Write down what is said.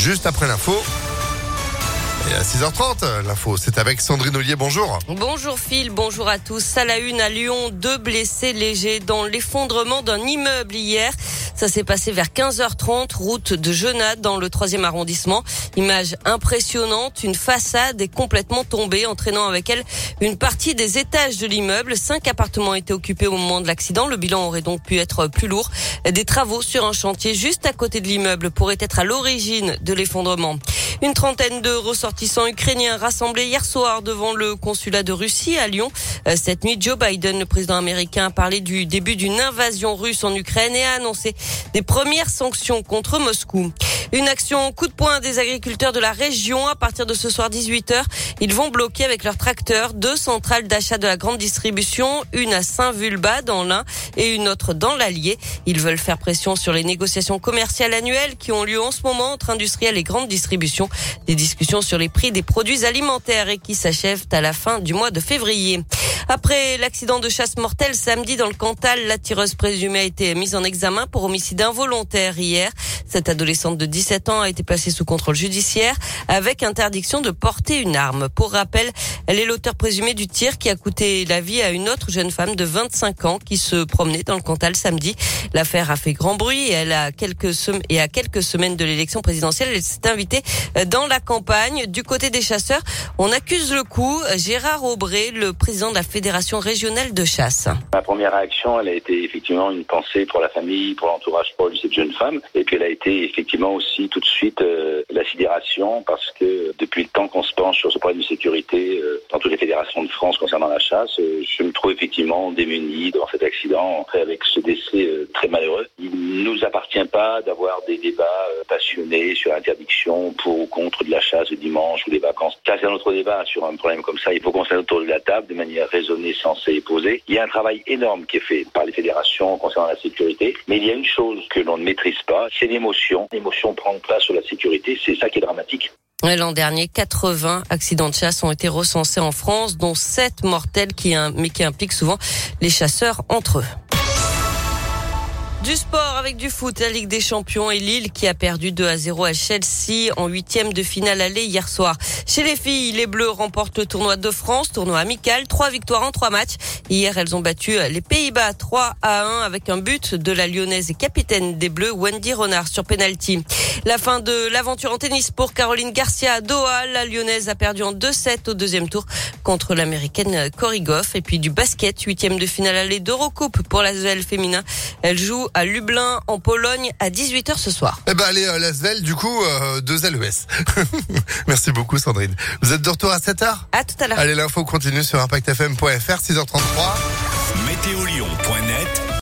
juste après l'info. Et à 6h30, l'info, c'est avec Sandrine Ollier. Bonjour. Bonjour Phil, bonjour à tous. À la une à Lyon, deux blessés légers dans l'effondrement d'un immeuble hier. Ça s'est passé vers 15h30, route de Genade dans le 3e arrondissement. Image impressionnante, une façade est complètement tombée, entraînant avec elle une partie des étages de l'immeuble. Cinq appartements étaient occupés au moment de l'accident. Le bilan aurait donc pu être plus lourd. Des travaux sur un chantier juste à côté de l'immeuble pourraient être à l'origine de l'effondrement. Une trentaine de ressortissants ukrainiens rassemblés hier soir devant le consulat de Russie à Lyon. Euh, cette nuit, Joe Biden, le président américain, a parlé du début d'une invasion russe en Ukraine et a annoncé des premières sanctions contre Moscou. Une action coup de poing des agriculteurs de la région. À partir de ce soir 18h, ils vont bloquer avec leurs tracteurs deux centrales d'achat de la grande distribution, une à Saint-Vulbas dans l'Ain et une autre dans l'Allier. Ils veulent faire pression sur les négociations commerciales annuelles qui ont lieu en ce moment entre industriels et grandes distributions. Des discussions sur les prix des produits alimentaires et qui s'achèvent à la fin du mois de février. Après l'accident de chasse mortel samedi dans le Cantal, la tireuse présumée a été mise en examen pour homicide involontaire hier. Cette adolescente de 17 ans a été placée sous contrôle judiciaire avec interdiction de porter une arme. Pour rappel, elle est l'auteur présumé du tir qui a coûté la vie à une autre jeune femme de 25 ans qui se promenait dans le Cantal samedi. L'affaire a fait grand bruit et elle a quelques et à quelques semaines de l'élection présidentielle, elle s'est invitée dans la campagne. Du côté des chasseurs, on accuse le coup Gérard Aubray, le président de la Fédération régionale de chasse. Ma première réaction, elle a été effectivement une pensée pour la famille, pour l'entourage proche de cette jeune femme, et puis elle a été effectivement aussi tout de suite euh, la sidération parce que depuis le temps qu'on se penche sur ce problème de sécurité euh, dans toutes les fédérations de France concernant la chasse, euh, je me trouve effectivement démuni devant cet accident avec ce décès très malheureux. Il ne nous appartient pas d'avoir des débats passionnés sur l'interdiction pour ou contre de la chasse le dimanche ou des vacances. Ça, c'est un autre débat sur un problème comme ça. Il faut qu'on soit autour de la table de manière raisonnée, sensée et posée. Il y a un travail énorme qui est fait par les fédérations concernant la sécurité, mais il y a une chose que l'on ne maîtrise pas, c'est l'émotion l'émotion. prend place sur la sécurité, c'est ça qui est dramatique. L'an dernier, 80 accidents de chasse ont été recensés en France, dont 7 mortels, qui, mais qui impliquent souvent les chasseurs entre eux. Du sport avec du foot, la Ligue des Champions et Lille qui a perdu 2 à 0 à Chelsea en huitième de finale aller hier soir. Chez les filles, les Bleus remportent le tournoi de France, tournoi amical, trois victoires en trois matchs. Hier, elles ont battu les Pays-Bas 3 à 1 avec un but de la lyonnaise et capitaine des Bleus, Wendy Renard sur penalty. La fin de l'aventure en tennis pour Caroline Garcia à Doha. La lyonnaise a perdu en 2-7 au deuxième tour contre l'américaine Cory Goff. Et puis du basket, huitième de finale aller d'Eurocoupe pour la l'Asvel féminin. Elle joue à Lublin en Pologne à 18h ce soir. Eh ben allez, euh, Lasvel, du coup, euh, deux LES. Merci beaucoup Sandrine. Vous êtes de retour à 7h À tout à l'heure. Allez, l'info continue sur impactfm.fr, 6h33. Météolion.net